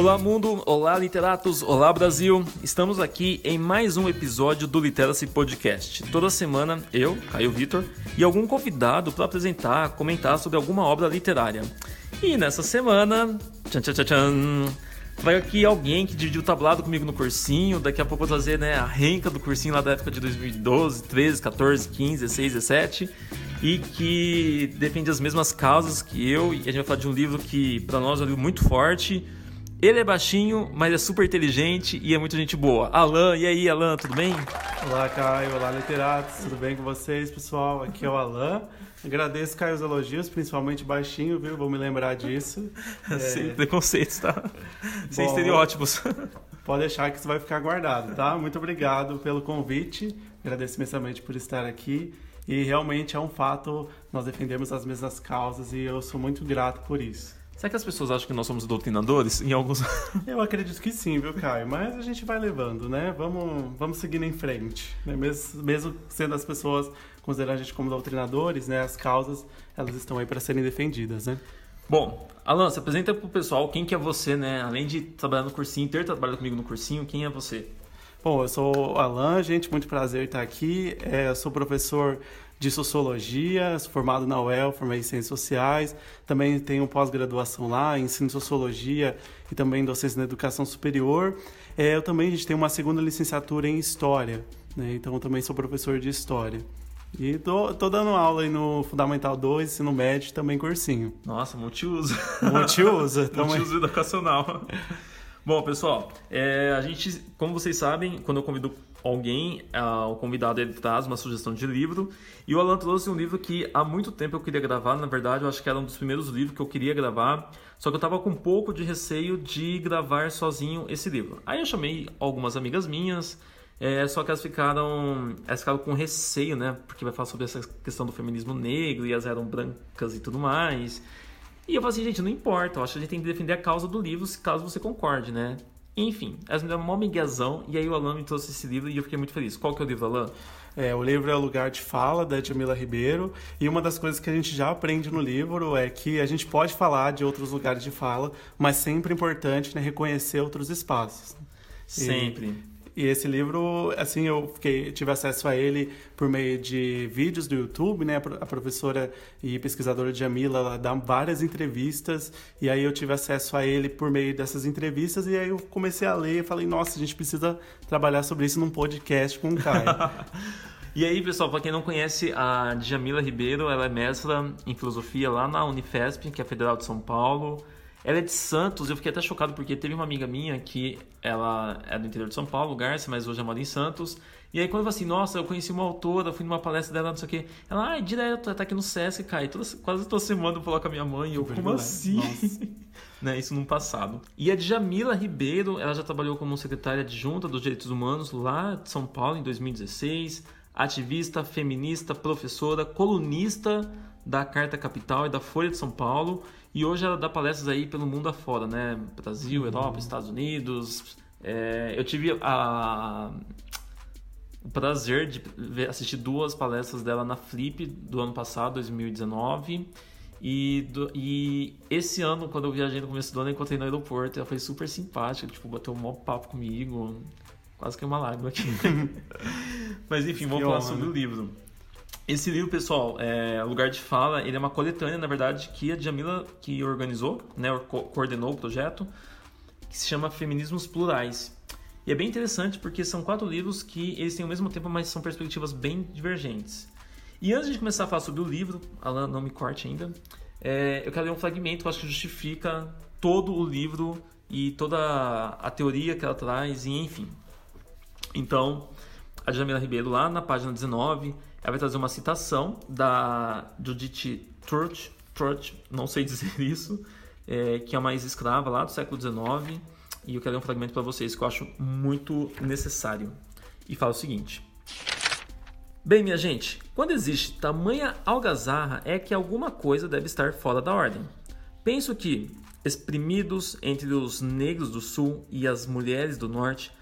Olá mundo, olá literatos, olá Brasil. Estamos aqui em mais um episódio do Literacy Podcast. Toda semana eu, Caio Vitor, e algum convidado para apresentar, comentar sobre alguma obra literária. E nessa semana, tchan, tchan, tchan, tchan, vai aqui alguém que dividiu o tablado comigo no cursinho. Daqui a pouco eu vou trazer né, a renca do cursinho lá da época de 2012, 13, 14, 15, 16, 17 e que defende as mesmas causas que eu. E a gente vai falar de um livro que para nós é um livro muito forte ele é baixinho, mas é super inteligente e é muito gente boa. Alan, e aí, Alan, tudo bem? Olá, Caio. Olá, literatos. Tudo bem com vocês, pessoal? Aqui é o Alan. Agradeço, Caio, os elogios, principalmente baixinho, viu? Vou me lembrar disso. É... Sem preconceitos, tá? Sem Bom, estereótipos. Pode deixar que isso vai ficar guardado, tá? Muito obrigado pelo convite. Agradeço imensamente por estar aqui. E realmente é um fato, nós defendemos as mesmas causas e eu sou muito grato por isso. Será que as pessoas acham que nós somos doutrinadores em alguns. Eu acredito que sim, viu, Caio? Mas a gente vai levando, né? Vamos, vamos seguindo em frente. Né? Mesmo, mesmo sendo as pessoas considerando a gente como doutrinadores, né? As causas, elas estão aí para serem defendidas, né? Bom, Alan, se apresenta para o pessoal quem que é você, né? Além de trabalhar no cursinho, ter trabalhado comigo no cursinho, quem é você? Bom, eu sou Alan, gente, muito prazer estar aqui. É, eu sou professor de Sociologia, formado na UEL, formei em Ciências Sociais. Também tenho pós-graduação lá, ensino Sociologia e também docência na Educação Superior. É, eu também, a gente tem uma segunda licenciatura em História, né? então eu também sou professor de História. E tô, tô dando aula aí no Fundamental 2, ensino médio também cursinho. Nossa, multiuso. Multiuso. multiuso educacional. Bom, pessoal, é, a gente, como vocês sabem, quando eu convido alguém, uh, o convidado ele traz uma sugestão de livro e o Alan trouxe um livro que há muito tempo eu queria gravar, na verdade eu acho que era um dos primeiros livros que eu queria gravar, só que eu estava com um pouco de receio de gravar sozinho esse livro. Aí eu chamei algumas amigas minhas, é, só que elas ficaram, elas ficaram com receio, né, porque vai falar sobre essa questão do feminismo negro e elas eram brancas e tudo mais. E eu falei assim, gente, não importa, eu acho que a gente tem que defender a causa do livro, caso você concorde, né? Enfim, elas me deram uma miguezão e aí o Alan me trouxe esse livro e eu fiquei muito feliz. Qual que é o livro, Alan? É, o livro é O Lugar de Fala, da Jamila Ribeiro. E uma das coisas que a gente já aprende no livro é que a gente pode falar de outros lugares de fala, mas sempre é importante né, reconhecer outros espaços. Sempre. E esse livro, assim, eu fiquei, tive acesso a ele por meio de vídeos do YouTube, né? A professora e pesquisadora Jamila, ela dá várias entrevistas, e aí eu tive acesso a ele por meio dessas entrevistas, e aí eu comecei a ler e falei, nossa, a gente precisa trabalhar sobre isso num podcast com o Caio. E aí, pessoal, para quem não conhece, a Jamila Ribeiro, ela é mestra em filosofia lá na Unifesp, que é a Federal de São Paulo. Ela é de Santos, eu fiquei até chocado porque teve uma amiga minha que ela é do interior de São Paulo, Garça, mas hoje mora em Santos. E aí quando eu falei assim, nossa, eu conheci uma autora, fui numa palestra dela, não sei o quê. Ela, ah, direto, ela tá aqui no Sesc, cai. Toda, quase toda semana eu falo com a minha mãe. E eu, como assim? né, isso no passado. E a Djamila Ribeiro, ela já trabalhou como secretária adjunta dos Direitos Humanos lá de São Paulo em 2016. Ativista, feminista, professora, colunista da Carta Capital e da Folha de São Paulo e hoje ela dá palestras aí pelo mundo afora, né? Brasil, Europa, Estados Unidos. É, eu tive a, o prazer de ver, assistir duas palestras dela na Flip do ano passado, 2019. E, do, e esse ano, quando eu viajei no começo do ano, eu encontrei no aeroporto. Ela foi super simpática, tipo, bateu um maior papo comigo. Quase que uma lágrima aqui. Mas enfim, vamos falar sobre o livro. Esse livro, pessoal, é Lugar de Fala, ele é uma coletânea, na verdade, que a Jamila que organizou, né, coordenou o projeto, que se chama Feminismos Plurais. E é bem interessante porque são quatro livros que eles têm o mesmo tempo, mas são perspectivas bem divergentes. E antes de começar a falar sobre o livro, Alan, não me corte ainda, é, eu quero ler um fragmento que eu acho que justifica todo o livro e toda a teoria que ela traz, e enfim. Então, a Jamila Ribeiro, lá na página 19, ela vai trazer uma citação da Judith Trott, Trott não sei dizer isso, é, que é uma ex-escrava lá do século XIX. E eu quero ler um fragmento para vocês que eu acho muito necessário. E fala o seguinte: Bem, minha gente, quando existe tamanha algazarra é que alguma coisa deve estar fora da ordem. Penso que, exprimidos entre os negros do sul e as mulheres do norte,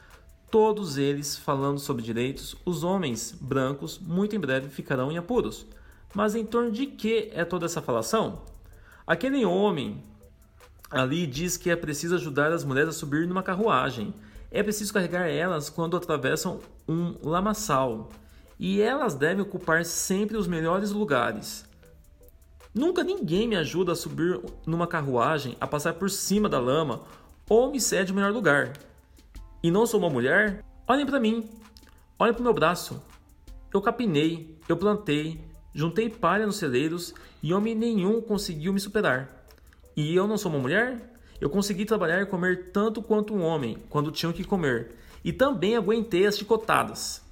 todos eles falando sobre direitos, os homens brancos muito em breve ficarão em apuros. Mas em torno de que é toda essa falação? Aquele homem ali diz que é preciso ajudar as mulheres a subir numa carruagem. É preciso carregar elas quando atravessam um lamaçal. E elas devem ocupar sempre os melhores lugares. Nunca ninguém me ajuda a subir numa carruagem, a passar por cima da lama ou me cede o melhor lugar. E não sou uma mulher? Olhem para mim. Olhem para o meu braço. Eu capinei, eu plantei, juntei palha nos celeiros e homem nenhum conseguiu me superar. E eu não sou uma mulher? Eu consegui trabalhar e comer tanto quanto um homem quando tinham que comer. E também aguentei as chicotadas.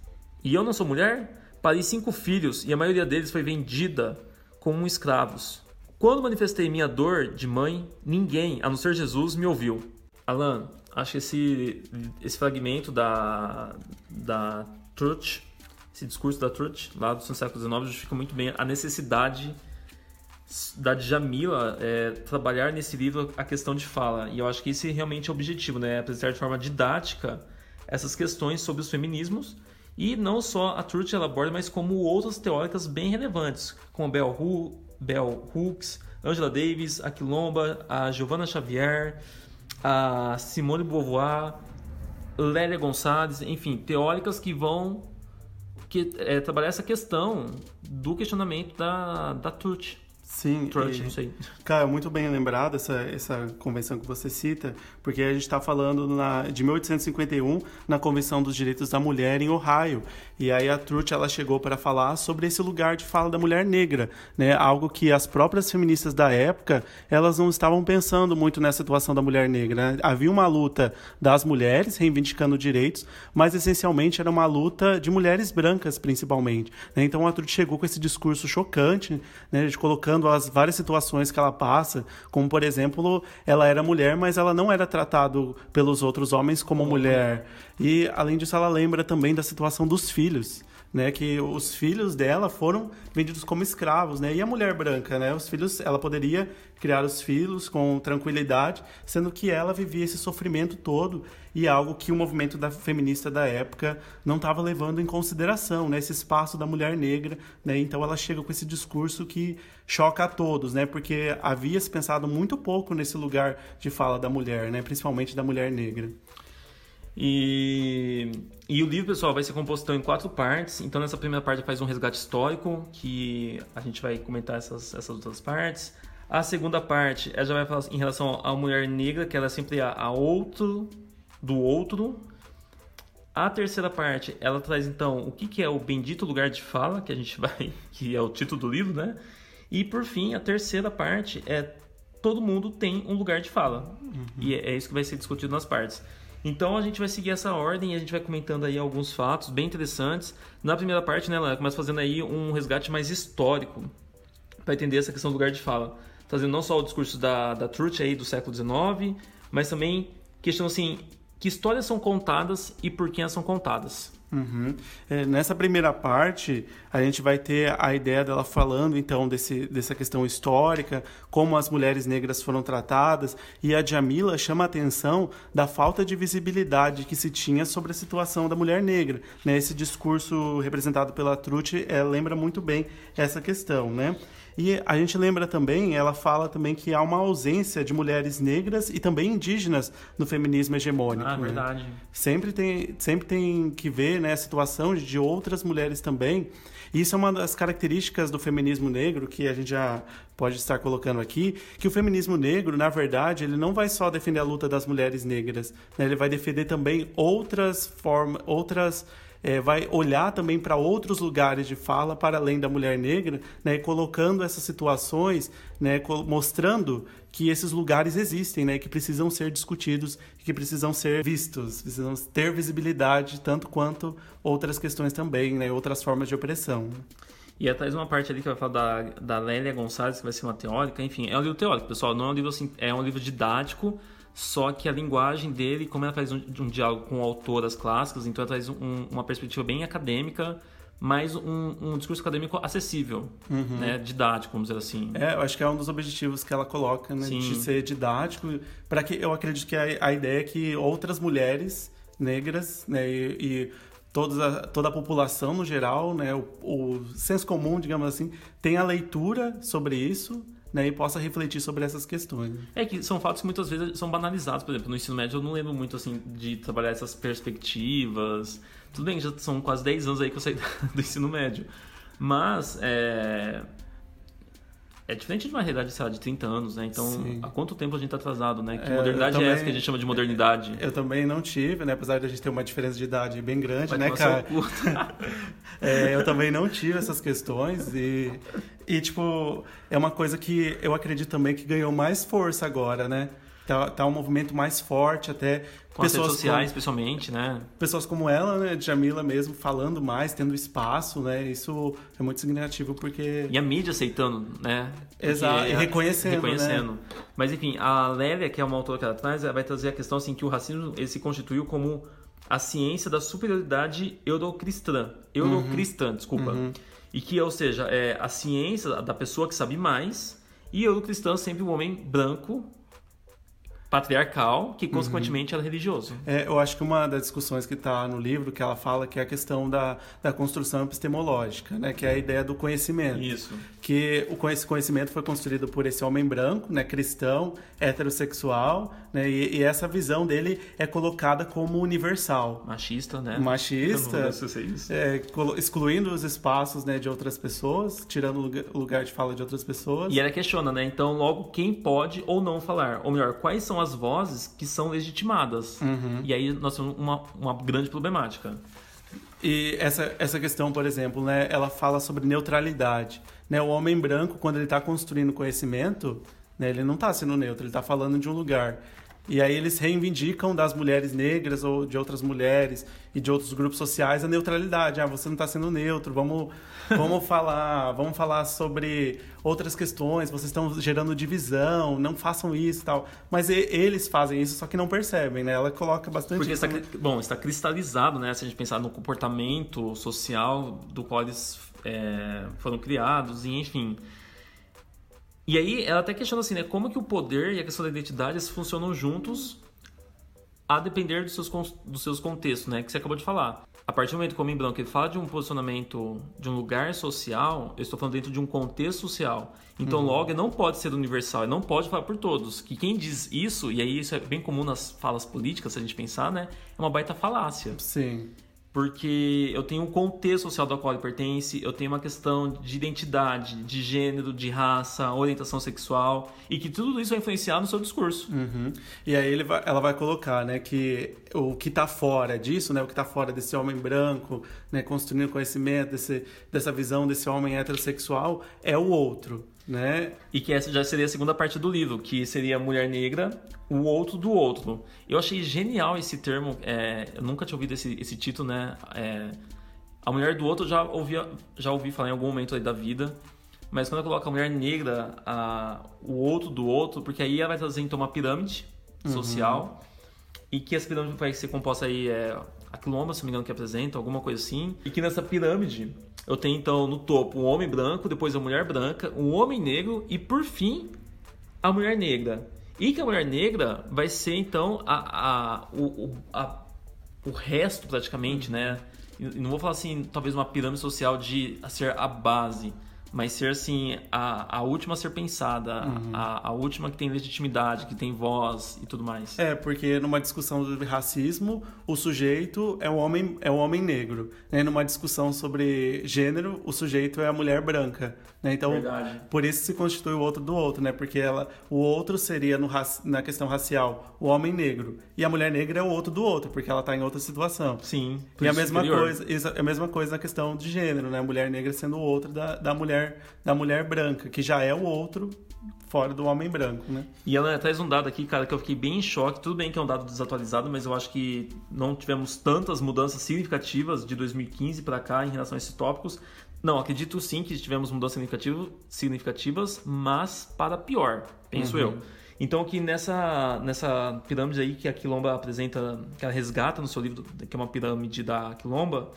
E eu não sou mulher? Parei cinco filhos e a maioria deles foi vendida como escravos. Quando manifestei minha dor de mãe, ninguém, a não ser Jesus, me ouviu. Alan, acho que esse, esse fragmento da, da Truth, esse discurso da Truth, lá do século XIX, justifica muito bem a necessidade da Djamila é, trabalhar nesse livro a questão de fala. E eu acho que esse realmente é o objetivo, né? Apresentar de forma didática essas questões sobre os feminismos. E não só a Truth ela aborda, mas como outras teóricas bem relevantes, como Bell, Hu Bell Hooks, Angela Davis, a Quilomba, a Giovanna Xavier, a Simone Beauvoir, Lélia Gonçalves, enfim, teóricas que vão que, é, trabalhar essa questão do questionamento da, da Truth. Sim, Trudge, não sei. Cara, muito bem lembrado essa, essa convenção que você cita, porque a gente está falando na, de 1851, na Convenção dos Direitos da Mulher em Ohio. E aí a Truth ela chegou para falar sobre esse lugar de fala da mulher negra, né? Algo que as próprias feministas da época, elas não estavam pensando muito nessa situação da mulher negra. Né? Havia uma luta das mulheres reivindicando direitos, mas essencialmente era uma luta de mulheres brancas, principalmente. Né? Então a Truth chegou com esse discurso chocante, né? De colocando as várias situações que ela passa, como por exemplo, ela era mulher, mas ela não era tratada pelos outros homens como mulher. E além disso, ela lembra também da situação dos filhos né, que os filhos dela foram vendidos como escravos, né? E a mulher branca, né? Os filhos, ela poderia criar os filhos com tranquilidade, sendo que ela vivia esse sofrimento todo e algo que o movimento da feminista da época não estava levando em consideração, né? Esse espaço da mulher negra, né? Então ela chega com esse discurso que choca a todos, né? Porque havia se pensado muito pouco nesse lugar de fala da mulher, né? Principalmente da mulher negra. E, e o livro, pessoal, vai ser composto em quatro partes. Então, nessa primeira parte faz um resgate histórico, que a gente vai comentar essas, essas outras partes. A segunda parte, ela já vai falar em relação à mulher negra, que ela é sempre a, a outro do outro. A terceira parte, ela traz então o que, que é o bendito lugar de fala, que a gente vai, que é o título do livro, né? E por fim, a terceira parte é todo mundo tem um lugar de fala. Uhum. E é, é isso que vai ser discutido nas partes. Então a gente vai seguir essa ordem e a gente vai comentando aí alguns fatos bem interessantes. Na primeira parte, né, ela começa fazendo aí um resgate mais histórico para entender essa questão do lugar de fala. Trazendo não só o discurso da, da Truth aí do século XIX, mas também questão assim, que histórias são contadas e por quem elas são contadas. Uhum. É, nessa primeira parte, a gente vai ter a ideia dela falando então desse, dessa questão histórica, como as mulheres negras foram tratadas, e a Jamila chama a atenção da falta de visibilidade que se tinha sobre a situação da mulher negra. Né? Esse discurso representado pela Truth é, lembra muito bem essa questão. Né? E a gente lembra também, ela fala também que há uma ausência de mulheres negras e também indígenas no feminismo hegemônico. Ah, né? verdade. Sempre tem, sempre tem que ver né, a situação de outras mulheres também. E isso é uma das características do feminismo negro que a gente já pode estar colocando aqui, que o feminismo negro, na verdade, ele não vai só defender a luta das mulheres negras, né? ele vai defender também outras formas, outras é, vai olhar também para outros lugares de fala para além da mulher negra, né, colocando essas situações, né, mostrando que esses lugares existem, né, que precisam ser discutidos, que precisam ser vistos, precisam ter visibilidade tanto quanto outras questões também, né, outras formas de opressão. E atrás uma parte ali que vai falar da, da Lélia Gonçalves, que vai ser uma teórica, enfim, é um livro teórico, pessoal, não é um livro assim, é um livro didático, só que a linguagem dele, como ela faz um, um diálogo com autoras clássicas, então ela traz um, uma perspectiva bem acadêmica, mas um, um discurso acadêmico acessível, uhum. né? didático, vamos dizer assim. É, eu acho que é um dos objetivos que ela coloca, né? Sim. de ser didático, para que eu acredito que a, a, ideia é que outras mulheres negras né? e, e toda a, toda a população no geral, né? o, o senso comum, digamos assim, tenha leitura sobre isso né, e possa refletir sobre essas questões. É que são fatos que muitas vezes são banalizados, por exemplo, no ensino médio eu não lembro muito assim de trabalhar essas perspectivas. Tudo bem, já são quase 10 anos aí que eu saí do ensino médio. Mas é, é diferente de uma realidade, sei lá, de 30 anos, né? Então, Sim. há quanto tempo a gente está atrasado, né? Que é, modernidade também, é essa que a gente chama de modernidade? Eu também não tive, né? Apesar de a gente ter uma diferença de idade bem grande, né, cara? é, eu também não tive essas questões e, e, tipo, é uma coisa que eu acredito também que ganhou mais força agora, né? Tá, tá um movimento mais forte, até com pessoas redes sociais, como, especialmente, né? Pessoas como ela, né, Jamila mesmo, falando mais, tendo espaço, né? Isso é muito significativo porque... E a mídia aceitando, né? Exato, e reconhecendo, Reconhecendo. Né? Mas, enfim, a Lélia, que é uma autora que ela traz, ela vai trazer a questão, assim, que o racismo, ele se constituiu como a ciência da superioridade eurocristã. Eurocristã, uhum. desculpa. Uhum. E que, ou seja, é a ciência da pessoa que sabe mais e eurocristã sempre o homem branco patriarcal, que consequentemente uhum. era religioso. É, eu acho que uma das discussões que está no livro, que ela fala que é a questão da, da construção epistemológica, né, que é a ideia do conhecimento. Isso. Que o conhecimento foi construído por esse homem branco, né, cristão, heterossexual, né, e, e essa visão dele é colocada como universal. Machista, né? Machista. É, excluindo os espaços né, de outras pessoas, tirando o lugar de fala de outras pessoas. E ela questiona, né? Então, logo, quem pode ou não falar? Ou melhor, quais são as vozes que são legitimadas. Uhum. E aí nós temos uma, uma grande problemática. E essa, essa questão, por exemplo, né, ela fala sobre neutralidade. Né? O homem branco, quando ele está construindo conhecimento, né, ele não está sendo neutro, ele está falando de um lugar. E aí eles reivindicam das mulheres negras ou de outras mulheres e de outros grupos sociais a neutralidade. Ah, você não está sendo neutro, vamos, vamos falar, vamos falar sobre outras questões, vocês estão gerando divisão, não façam isso e tal. Mas e, eles fazem isso, só que não percebem, né? Ela coloca bastante Porque está, bom, está cristalizado, né? Se a gente pensar no comportamento social do qual eles é, foram criados, e enfim. E aí ela até questiona assim, né? Como que o poder e a questão da identidade funcionam juntos a depender dos seus, dos seus contextos, né? Que você acabou de falar. A partir do momento que o homem branco ele fala de um posicionamento de um lugar social, eu estou falando dentro de um contexto social. Então, uhum. logo, não pode ser universal, ele não pode falar por todos. Que quem diz isso, e aí isso é bem comum nas falas políticas, se a gente pensar, né? É uma baita falácia. Sim porque eu tenho um contexto social do qual ele pertence, eu tenho uma questão de identidade, de gênero, de raça, orientação sexual, e que tudo isso vai influenciar no seu discurso. Uhum. E aí vai, ela vai colocar, né, que o que está fora disso, né, o que está fora desse homem branco, né, construindo conhecimento, desse, dessa visão desse homem heterossexual, é o outro né? E que essa já seria a segunda parte do livro, que seria a mulher negra, o outro do outro. Eu achei genial esse termo, é, eu nunca tinha ouvido esse, esse título, né? É, a mulher do outro já ouvi, já ouvi falar em algum momento aí da vida, mas quando eu coloco a mulher negra, a, o outro do outro, porque aí ela vai trazer então uma pirâmide uhum. social, e que essa pirâmide vai ser composta aí, é, a quilomba, se não me engano, que apresenta, alguma coisa assim, e que nessa pirâmide eu tenho então no topo um homem branco, depois a mulher branca, um homem negro e por fim a mulher negra. E que a mulher negra vai ser então a, a, o, a, o resto praticamente, né? E não vou falar assim, talvez uma pirâmide social de ser a base, mas ser assim a, a última a ser pensada, uhum. a, a última que tem legitimidade, que tem voz e tudo mais. É, porque numa discussão sobre racismo, o sujeito é o homem, é o homem negro. Né? Numa discussão sobre gênero, o sujeito é a mulher branca. Né? Então, Verdade. por isso se constitui o outro do outro, né? Porque ela, o outro seria no, na questão racial o homem negro. E a mulher negra é o outro do outro, porque ela está em outra situação. Sim. E a mesma coisa, a mesma coisa na questão de gênero, né? A mulher negra sendo o outro da, da mulher mulher da mulher branca, que já é o outro fora do homem branco, né? E ela traz um dado aqui, cara, que eu fiquei bem em choque. Tudo bem que é um dado desatualizado, mas eu acho que não tivemos tantas mudanças significativas de 2015 para cá em relação a esses tópicos. Não, acredito sim que tivemos mudanças significativas, mas para pior, penso uhum. eu. Então, que nessa, nessa pirâmide aí que a Quilomba apresenta, que ela resgata no seu livro, que é uma pirâmide da Quilomba,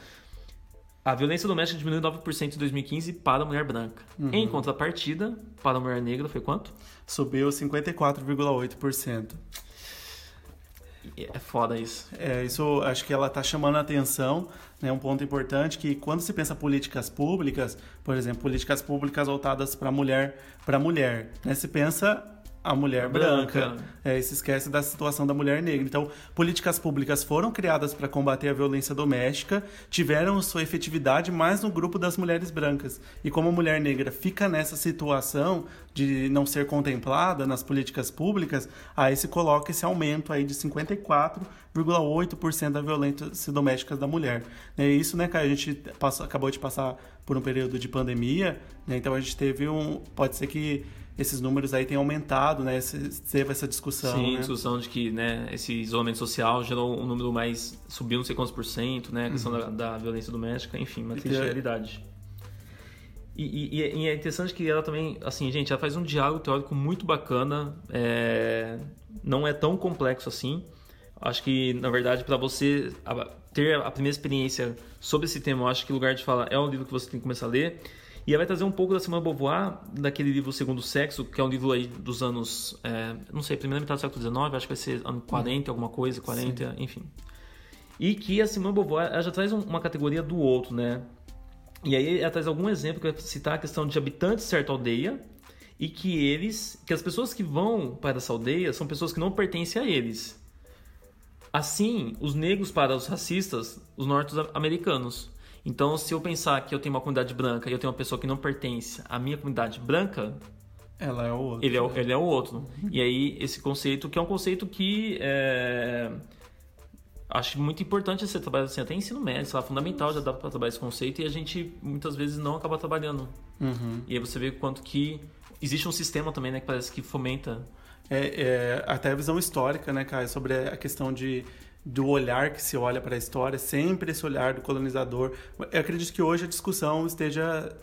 a violência doméstica diminuiu 9% em 2015 para a mulher branca. Uhum. Em contrapartida, para a mulher negra foi quanto? Subiu 54,8%. é foda isso. É, isso acho que ela está chamando a atenção, né? Um ponto importante que quando se pensa políticas públicas, por exemplo, políticas públicas voltadas para mulher, para mulher, né? Se pensa a mulher branca. branca. É, se esquece da situação da mulher negra. Então, políticas públicas foram criadas para combater a violência doméstica, tiveram sua efetividade mais no grupo das mulheres brancas. E como a mulher negra fica nessa situação de não ser contemplada nas políticas públicas, aí se coloca esse aumento aí de 54,8% da violência doméstica da mulher. É isso, né, cara? A gente passou, acabou de passar por um período de pandemia, né? então a gente teve um. Pode ser que esses números aí têm aumentado, né? Teve essa discussão. Sim, né? discussão de que né, esse isolamento social gerou um número mais. subiu não sei quantos por cento, né? A questão uhum. da, da, violência doméstica, enfim, uma triste realidade. E, e, e, é interessante que ela também, assim, gente, ela faz um diálogo teórico muito bacana, é, não é tão complexo assim. Acho que, na verdade, para você ter a primeira experiência sobre esse tema, eu acho que Lugar de Fala é um livro que você tem que começar a ler. E ela vai trazer um pouco da Simone Beauvoir, daquele livro Segundo Sexo, que é um livro aí dos anos, é, não sei, primeira metade do século XIX, acho que vai ser ano 40, alguma coisa, 40, Sim. enfim. E que a Simone Beauvoir ela já traz uma categoria do outro, né? E aí ela traz algum exemplo que vai citar a questão de habitantes de certa aldeia e que eles, que as pessoas que vão para essa aldeia são pessoas que não pertencem a eles. Assim, os negros para os racistas, os norte-americanos. Então, se eu pensar que eu tenho uma comunidade branca e eu tenho uma pessoa que não pertence à minha comunidade branca, ela é o outro. Ele é, o, ele é o outro. E aí, esse conceito, que é um conceito que é, acho muito importante você trabalhar assim, até ensino médio, sei lá, fundamental já dá para trabalhar esse conceito e a gente muitas vezes não acaba trabalhando. Uhum. E aí você vê quanto que existe um sistema também, né, que parece que fomenta. É, é até a visão histórica, né, cara, sobre a questão de do olhar que se olha para a história, sempre esse olhar do colonizador. Eu acredito que hoje a discussão esteja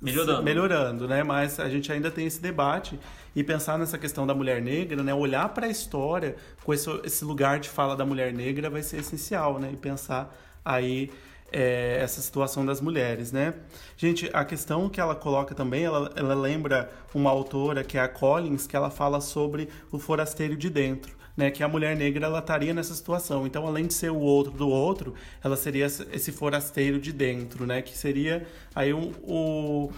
melhorando, melhorando né? Mas a gente ainda tem esse debate e pensar nessa questão da mulher negra, né? Olhar para a história com esse, esse lugar de fala da mulher negra vai ser essencial, né? E pensar aí é, essa situação das mulheres, né? Gente, a questão que ela coloca também, ela, ela lembra uma autora que é a Collins, que ela fala sobre o forasteiro de dentro né, que a mulher negra ela estaria nessa situação. Então, além de ser o outro do outro, ela seria esse forasteiro de dentro, né, que seria aí o, o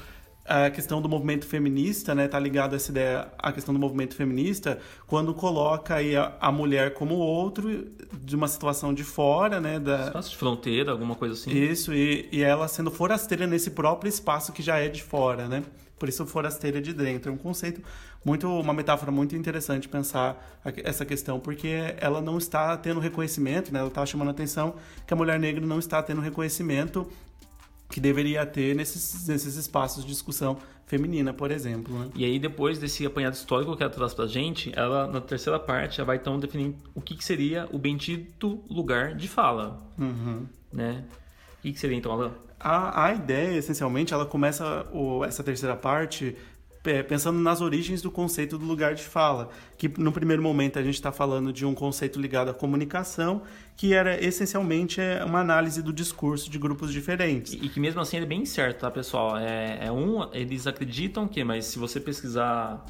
a questão do movimento feminista, né, tá ligado a essa ideia, a questão do movimento feminista, quando coloca aí a, a mulher como outro de uma situação de fora, né, da espaço de fronteira, alguma coisa assim. Isso e, e ela sendo forasteira nesse próprio espaço que já é de fora, né? Por isso forasteira de dentro, é um conceito muito uma metáfora muito interessante pensar essa questão, porque ela não está tendo reconhecimento, né? Ela está chamando a atenção que a mulher negra não está tendo reconhecimento que deveria ter nesses, nesses espaços de discussão feminina, por exemplo. Né? E aí, depois desse apanhado histórico que ela traz pra gente, ela, na terceira parte, ela vai então definir o que, que seria o bendito lugar de fala. Uhum. Né? O que, que seria então, Alan? A, a ideia, essencialmente, ela começa o, essa terceira parte é, pensando nas origens do conceito do lugar de fala, que no primeiro momento a gente está falando de um conceito ligado à comunicação, que era essencialmente é, uma análise do discurso de grupos diferentes. E, e que mesmo assim ele é bem certo, tá, pessoal? É, é um, eles acreditam que, mas se você pesquisar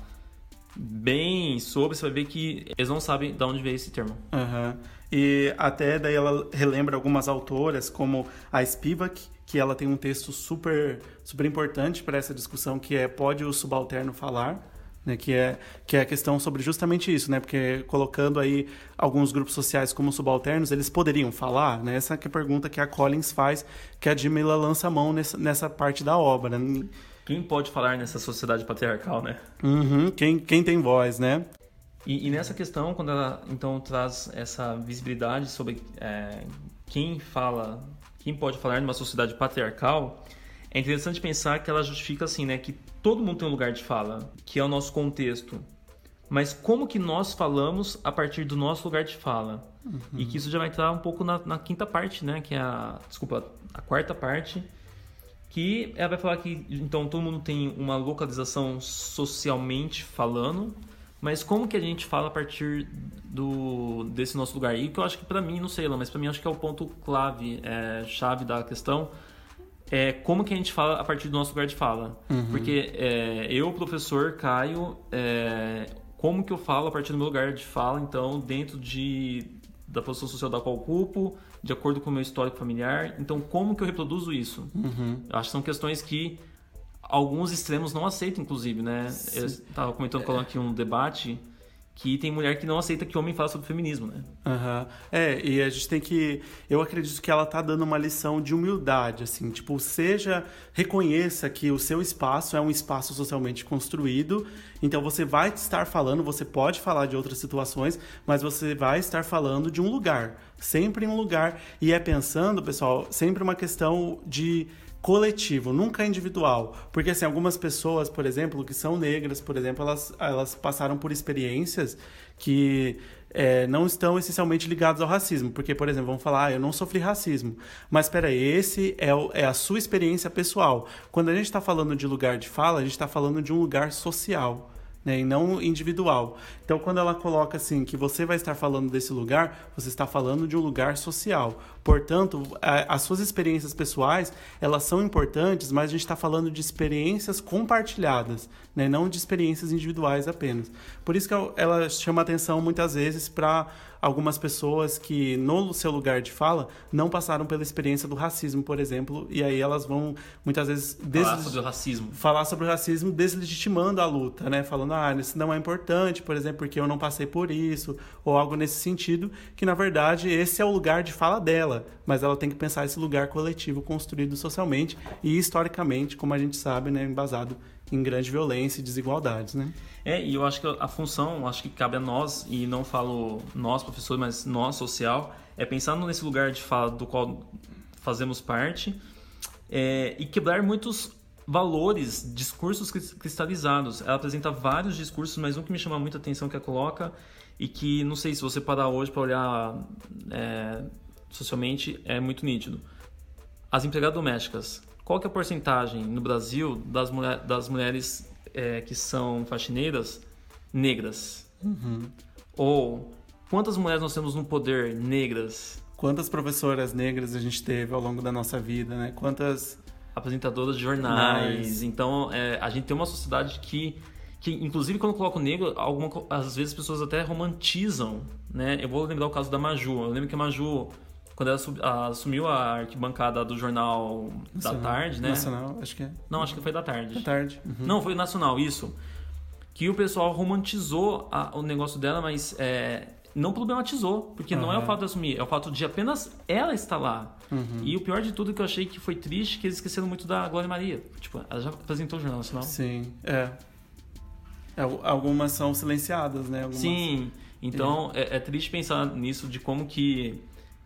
bem sobre, você vai ver que eles não sabem de onde veio esse termo. Uhum. E até daí ela relembra algumas autoras, como a Spivak, que ela tem um texto super, super importante para essa discussão, que é Pode o Subalterno Falar? Né, que, é, que é a questão sobre justamente isso, né? Porque colocando aí alguns grupos sociais como subalternos, eles poderiam falar, né? Essa é a pergunta que a Collins faz, que a Jamila lança a mão nessa, nessa parte da obra. Quem pode falar nessa sociedade patriarcal, né? Uhum, quem, quem tem voz, né? E, e, nessa questão, quando ela então traz essa visibilidade sobre é, quem fala quem pode falar numa sociedade patriarcal, é interessante pensar que ela justifica assim, né, que todo mundo tem um lugar de fala, que é o nosso contexto. Mas como que nós falamos a partir do nosso lugar de fala? Uhum. E que isso já vai entrar um pouco na, na, quinta parte, né, que é a, desculpa, a quarta parte, que ela vai falar que então todo mundo tem uma localização socialmente falando, mas como que a gente fala a partir do desse nosso lugar? E que eu acho que para mim, não sei lá, mas para mim acho que é o ponto clave, é, chave da questão, é como que a gente fala a partir do nosso lugar de fala. Uhum. Porque é, eu, professor Caio, é, como que eu falo a partir do meu lugar de fala, então, dentro de da posição social da qual ocupo, de acordo com o meu histórico familiar. Então, como que eu reproduzo isso? Uhum. Acho que são questões que alguns extremos não aceitam, inclusive, né? Sim. Eu estava comentando com aqui um debate que tem mulher que não aceita que homem fale sobre feminismo, né? Aham. É, e a gente tem que. Eu acredito que ela tá dando uma lição de humildade, assim. Tipo, seja. Reconheça que o seu espaço é um espaço socialmente construído. Então você vai estar falando, você pode falar de outras situações, mas você vai estar falando de um lugar. Sempre em um lugar. E é pensando, pessoal, sempre uma questão de coletivo, nunca individual. Porque, assim, algumas pessoas, por exemplo, que são negras, por exemplo, elas, elas passaram por experiências que é, não estão essencialmente ligadas ao racismo. Porque, por exemplo, vão falar, ah, eu não sofri racismo. Mas, espera aí, esse é, o, é a sua experiência pessoal. Quando a gente está falando de lugar de fala, a gente está falando de um lugar social né, e não individual. Então, quando ela coloca assim que você vai estar falando desse lugar, você está falando de um lugar social. Portanto, a, as suas experiências pessoais elas são importantes, mas a gente está falando de experiências compartilhadas, né, não de experiências individuais apenas. Por isso que ela chama atenção muitas vezes para algumas pessoas que no seu lugar de fala não passaram pela experiência do racismo, por exemplo, e aí elas vão muitas vezes falar sobre o racismo, falar sobre o racismo deslegitimando a luta, né, falando ah isso não é importante, por exemplo, porque eu não passei por isso ou algo nesse sentido, que na verdade esse é o lugar de fala dela, mas ela tem que pensar esse lugar coletivo construído socialmente e historicamente, como a gente sabe, né, embasado em grande violência e desigualdades, né? É, e eu acho que a função, acho que cabe a nós, e não falo nós, professores, mas nós, social, é pensar nesse lugar de fala do qual fazemos parte é, e quebrar muitos valores, discursos cristalizados. Ela apresenta vários discursos, mas um que me chama muita atenção que ela coloca e que, não sei se você parar hoje para olhar é, socialmente, é muito nítido. As empregadas domésticas. Qual que é a porcentagem no Brasil das, mulher, das mulheres é, que são faxineiras negras? Uhum. Ou quantas mulheres nós temos no poder negras? Quantas professoras negras a gente teve ao longo da nossa vida, né? Quantas apresentadoras de jornais. Nice. Então, é, a gente tem uma sociedade que, que inclusive, quando coloca o negro, alguma, às vezes as pessoas até romantizam, né? Eu vou lembrar o caso da Maju. Eu lembro que a Maju, quando ela assumiu a arquibancada do jornal Nacional. da tarde, né? Nacional, acho que é. Não, acho que foi da tarde. Da tarde. Uhum. Não, foi nacional, isso. Que o pessoal romantizou a, o negócio dela, mas é, não problematizou, porque uhum. não é o fato de assumir, é o fato de apenas ela estar lá. Uhum. E o pior de tudo que eu achei que foi triste, que eles esqueceram muito da Glória Maria. Tipo, ela já apresentou o Jornal Nacional. Sim, é. é algumas são silenciadas, né? Algumas... Sim, então é. É, triste pensar nisso, de como que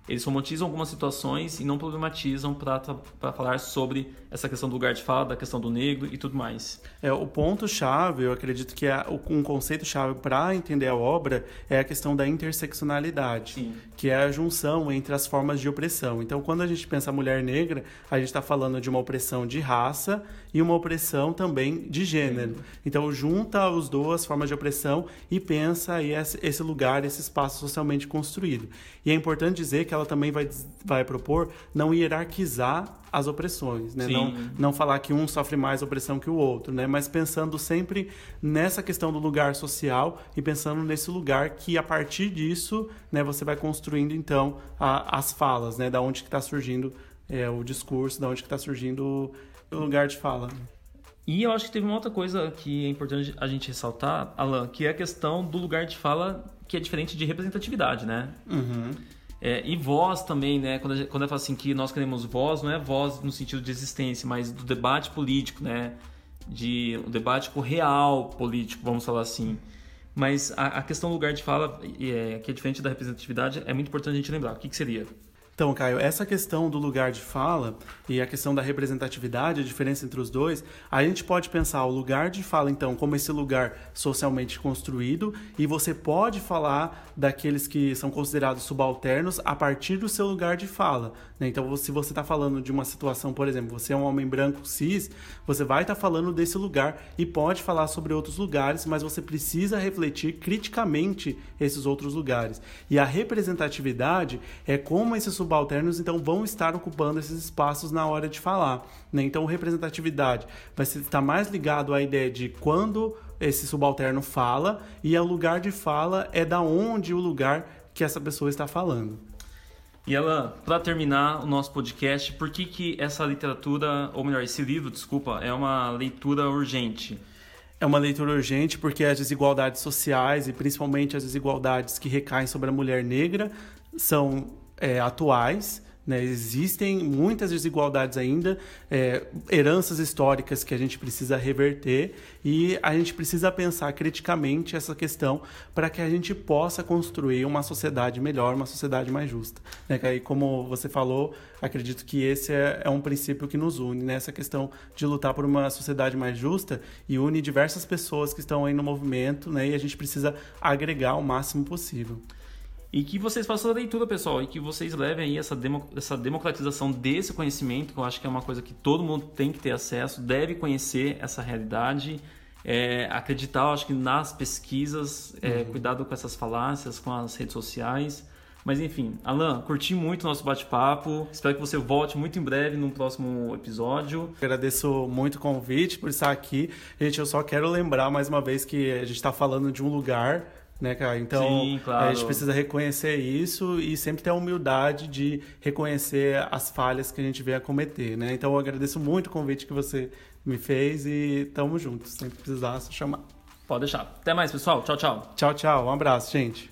eles romantizam algumas situações e não problematizam para falar sobre essa questão do lugar de fala, da questão do negro e tudo mais. É, o ponto-chave, eu acredito que é um conceito-chave para entender a obra é a questão da interseccionalidade, Sim. que é a junção entre as formas de opressão. Então, quando a gente pensa a mulher negra, a gente está falando de uma opressão de raça e uma opressão também de gênero. Sim. Então, junta as duas formas de opressão e pensa aí esse lugar, esse espaço socialmente construído. E é importante dizer que ela também vai, vai propor não hierarquizar as opressões, né? Não, não falar que um sofre mais opressão que o outro, né? Mas pensando sempre nessa questão do lugar social e pensando nesse lugar que a partir disso, né, você vai construindo então a, as falas, né? Da onde que está surgindo é, o discurso, da onde que está surgindo o lugar de fala. E eu acho que teve uma outra coisa que é importante a gente ressaltar, Alan, que é a questão do lugar de fala que é diferente de representatividade, né? Uhum. É, e voz também, né? Quando, gente, quando falo assim que nós queremos voz, não é voz no sentido de existência, mas do debate político, né? De um debate real político, vamos falar assim. Mas a, a questão do lugar de fala, é, que é diferente da representatividade, é muito importante a gente lembrar. O que, que seria? Então, Caio, essa questão do lugar de fala e a questão da representatividade, a diferença entre os dois, a gente pode pensar o lugar de fala, então, como esse lugar socialmente construído, e você pode falar daqueles que são considerados subalternos a partir do seu lugar de fala. Né? Então, se você está falando de uma situação, por exemplo, você é um homem branco cis, você vai estar tá falando desse lugar e pode falar sobre outros lugares, mas você precisa refletir criticamente esses outros lugares. E a representatividade é como esses subalternos então vão estar ocupando esses espaços na hora de falar. Né? Então, representatividade vai estar mais ligado à ideia de quando esse subalterno fala e o lugar de fala é da onde o lugar que essa pessoa está falando. E ela, para terminar o nosso podcast, por que, que essa literatura, ou melhor, esse livro, desculpa, é uma leitura urgente? É uma leitura urgente porque as desigualdades sociais e principalmente as desigualdades que recaem sobre a mulher negra são é, atuais né? Existem muitas desigualdades ainda, é, heranças históricas que a gente precisa reverter e a gente precisa pensar criticamente essa questão para que a gente possa construir uma sociedade melhor, uma sociedade mais justa. Né? Como você falou, acredito que esse é, é um princípio que nos une, né? essa questão de lutar por uma sociedade mais justa e une diversas pessoas que estão aí no movimento né? e a gente precisa agregar o máximo possível. E que vocês façam a leitura, pessoal, e que vocês levem aí essa, demo, essa democratização desse conhecimento, que eu acho que é uma coisa que todo mundo tem que ter acesso, deve conhecer essa realidade, é, acreditar, acho que nas pesquisas, é, uhum. cuidado com essas falácias, com as redes sociais. Mas enfim, Alan, curti muito o nosso bate-papo. Espero que você volte muito em breve no próximo episódio. Agradeço muito o convite por estar aqui. Gente, eu só quero lembrar mais uma vez que a gente está falando de um lugar né, cara? Então, Sim, claro. a gente precisa reconhecer isso e sempre ter a humildade de reconhecer as falhas que a gente vem a cometer, né? Então, eu agradeço muito o convite que você me fez e tamo juntos. Sempre precisar, só chamar. Pode deixar. Até mais, pessoal. Tchau, tchau. Tchau, tchau. Um abraço, gente.